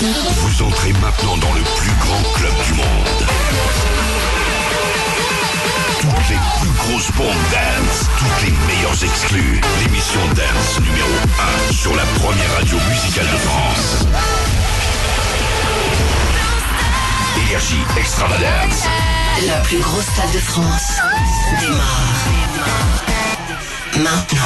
Vous entrez maintenant dans le plus grand club du monde. Toutes les plus grosses bombes dance, toutes les meilleures exclus. L'émission dance numéro 1 sur la première radio musicale de France. Énergie Extravagance. La plus grosse salle de France démarre. Maintenant.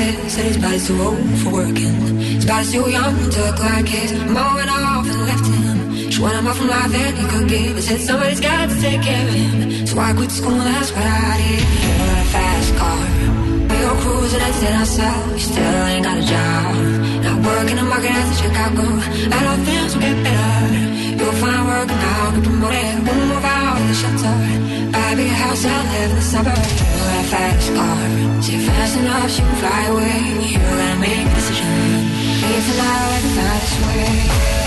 Is. Said his body's too old for working. His body's too young to look like his. Mom went off and left him. She wanted more from life than he could give. They said somebody's got to take care of him. So I quit school, that's what I did. A fast car. We go cruising and set ourselves. Still ain't got a job. Not working the market as a Chicago. I things will get better. You'll find work and I'll get promoted. We'll move out of the shelter. I buy a house and live in the suburbs. You got a fast car. See fast enough, you can fly away. You gotta make a decision. And fly this way.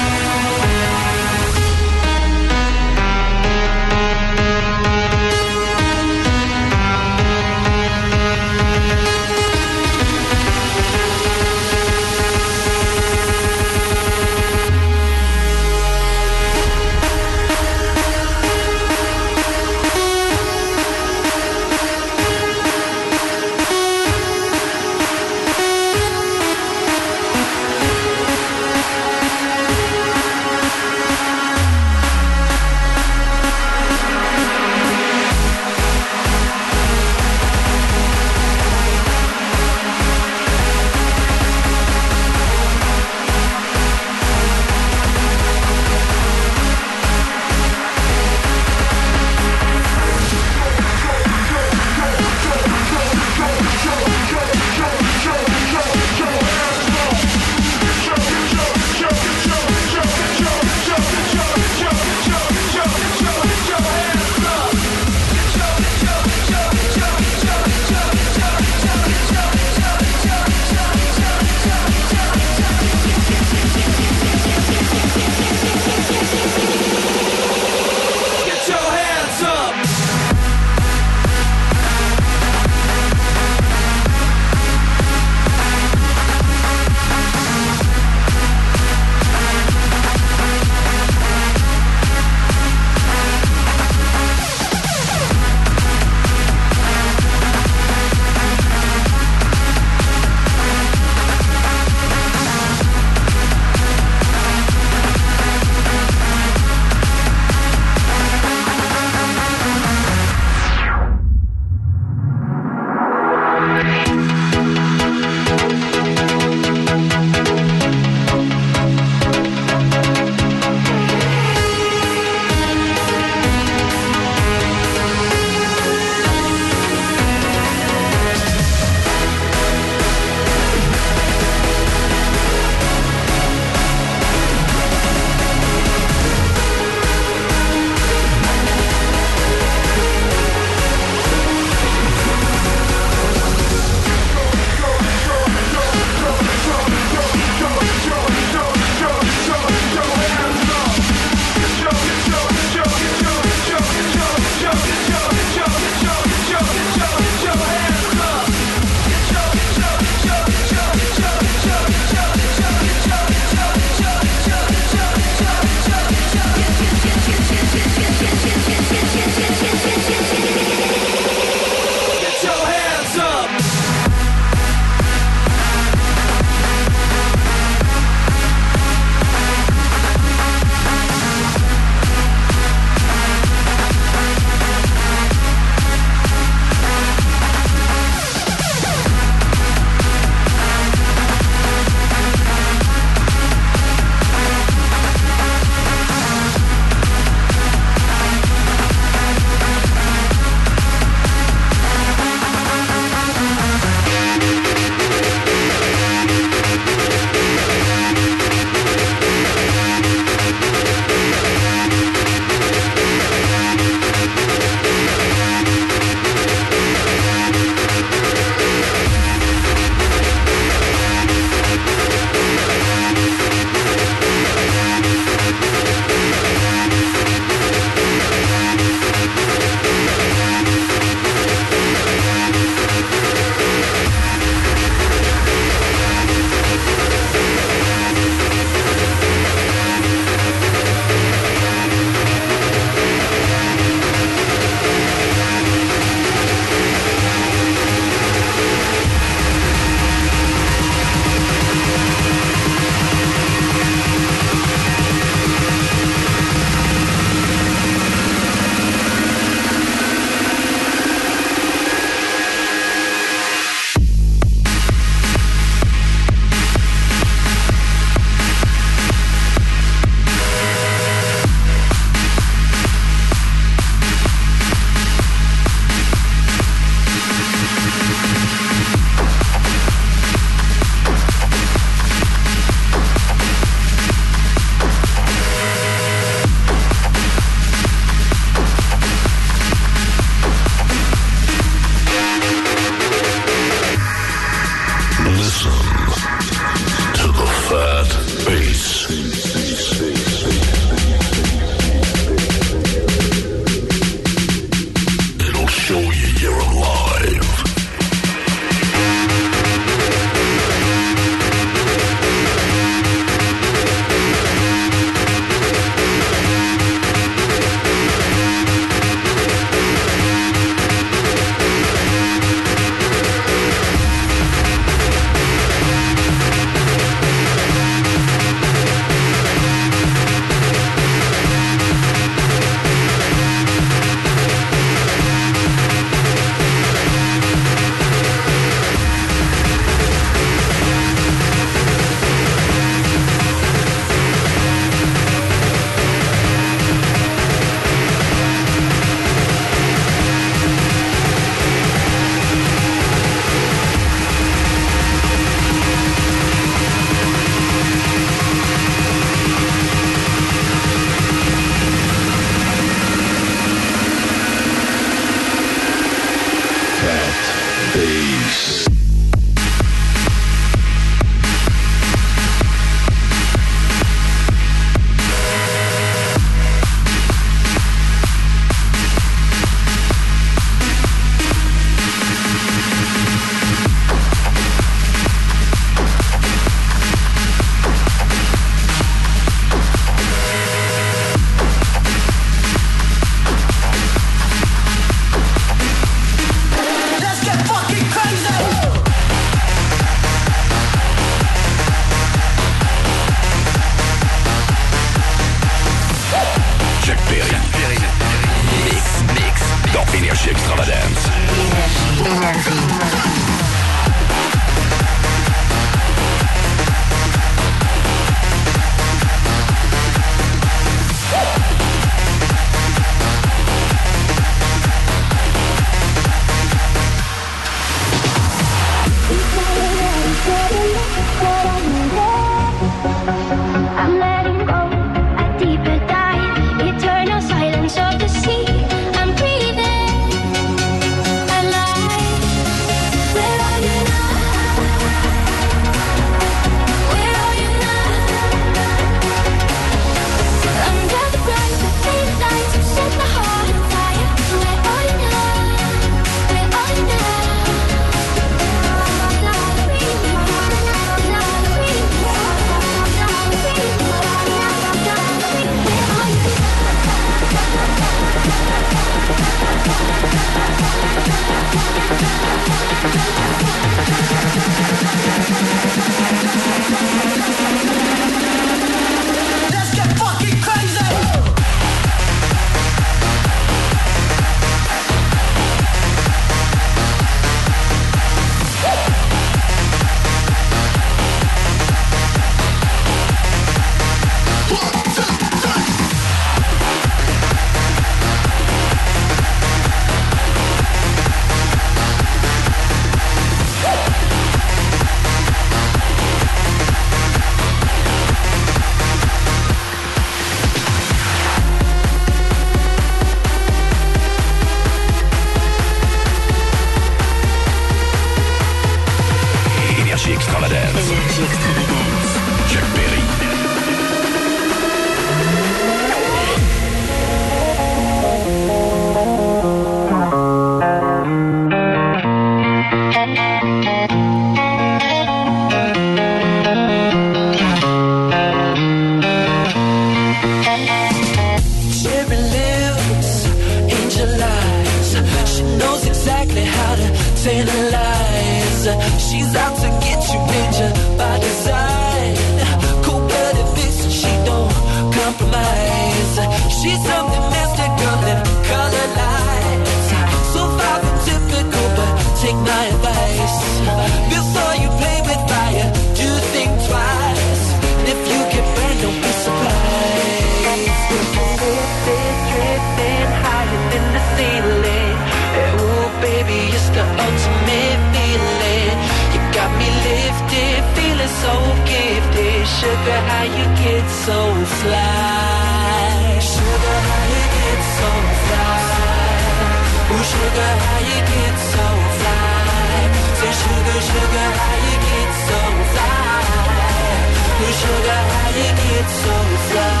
You get so fly?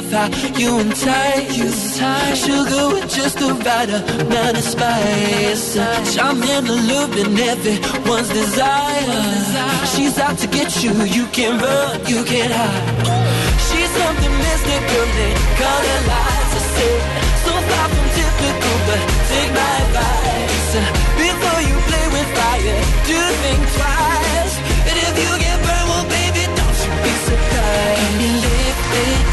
Love how you entice. Sugar with just the right amount of spice. I'm in and allure in everyone's desire. She's out to get you, you can run, you can hide. She's something mystical and color lights. I say, so far from typical, but take my advice. Before you play with fire, do think twice.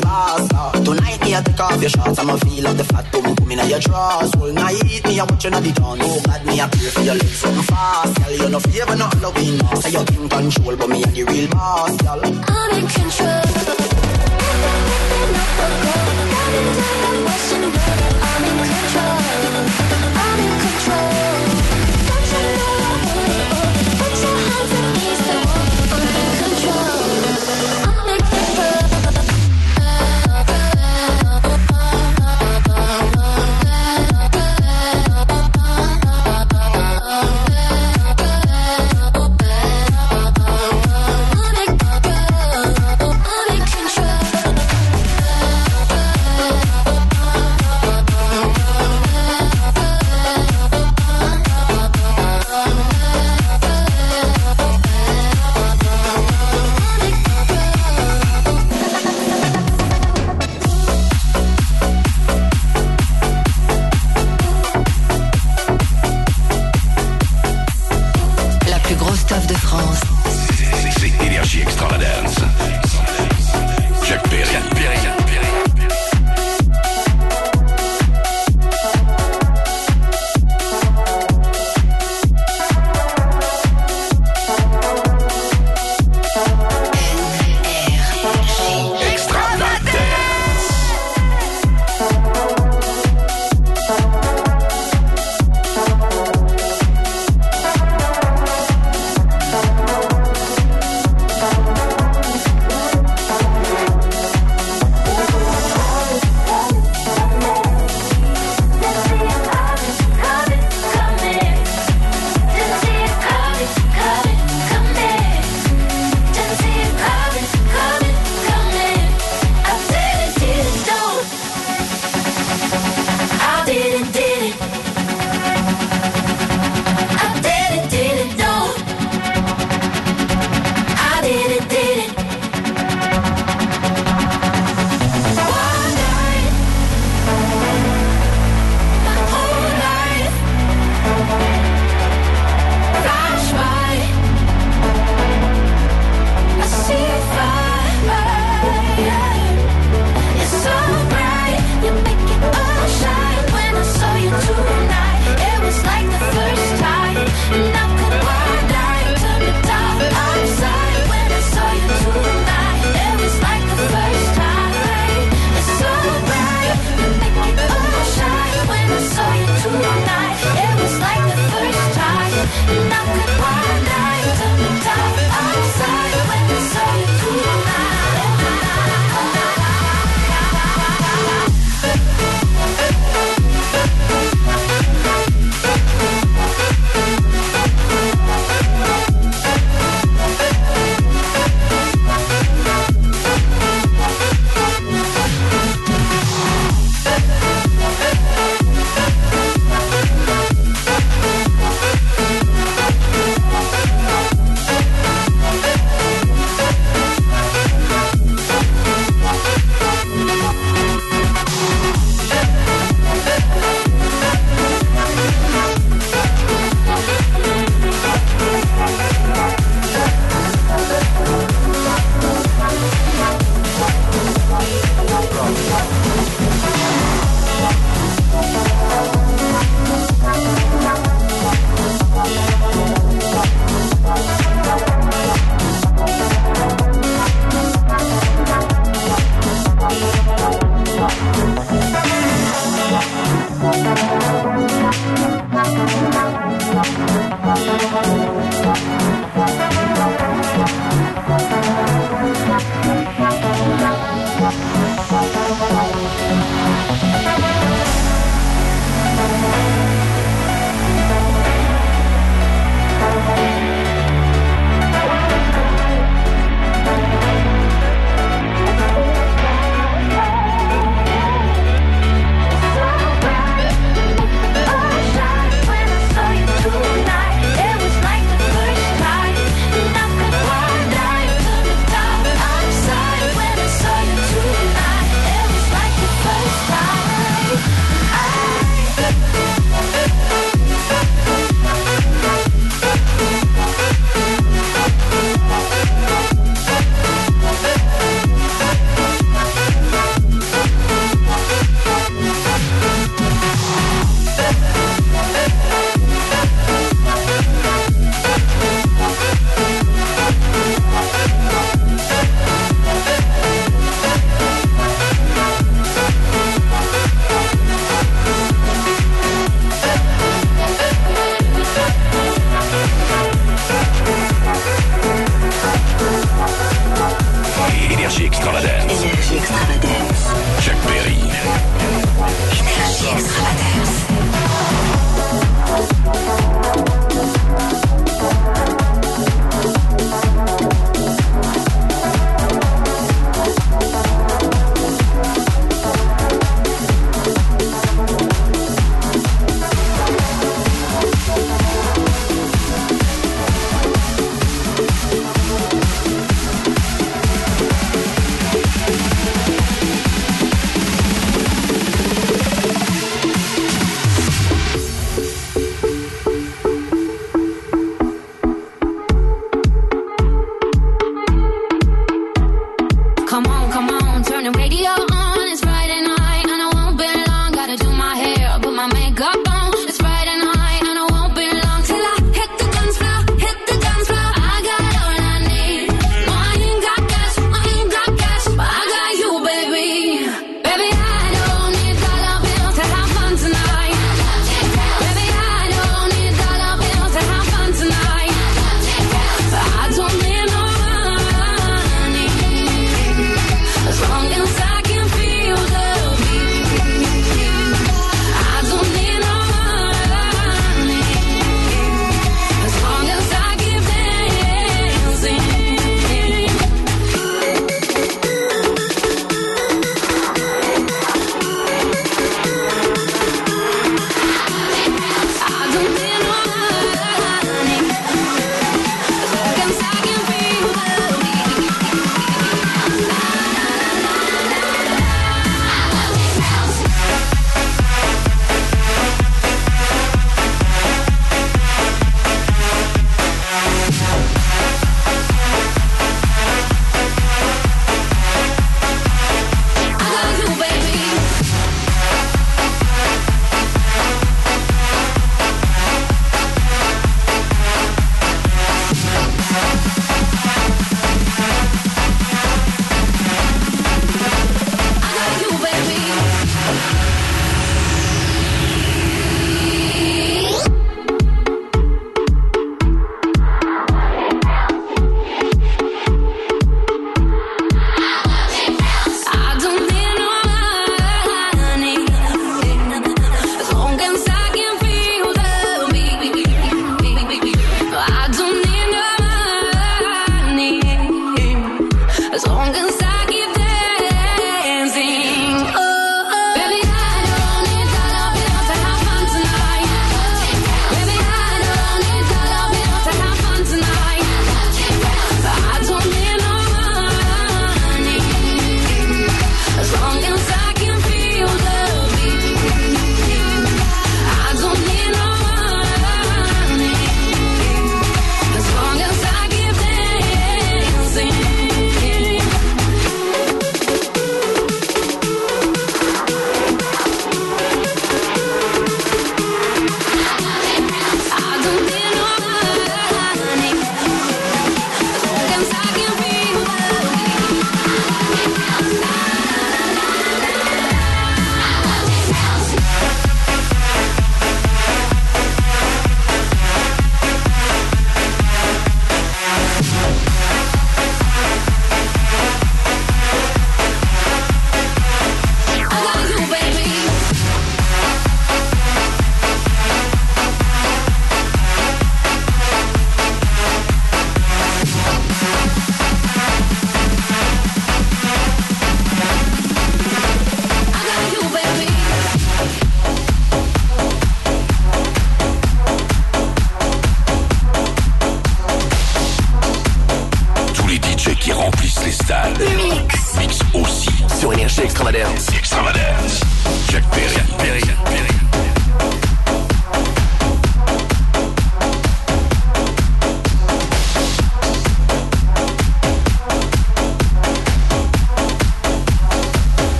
the. Uh. Tonight me a take off your shorts, I'ma feel up the fat boom boom inna your drawers. Whole night me a watching at the dance. Oh God, me a pray for your legs something fast, girl. You no favor no Halloween mask. Say you in control, but me a the real boss, girl. I'm in control. I'm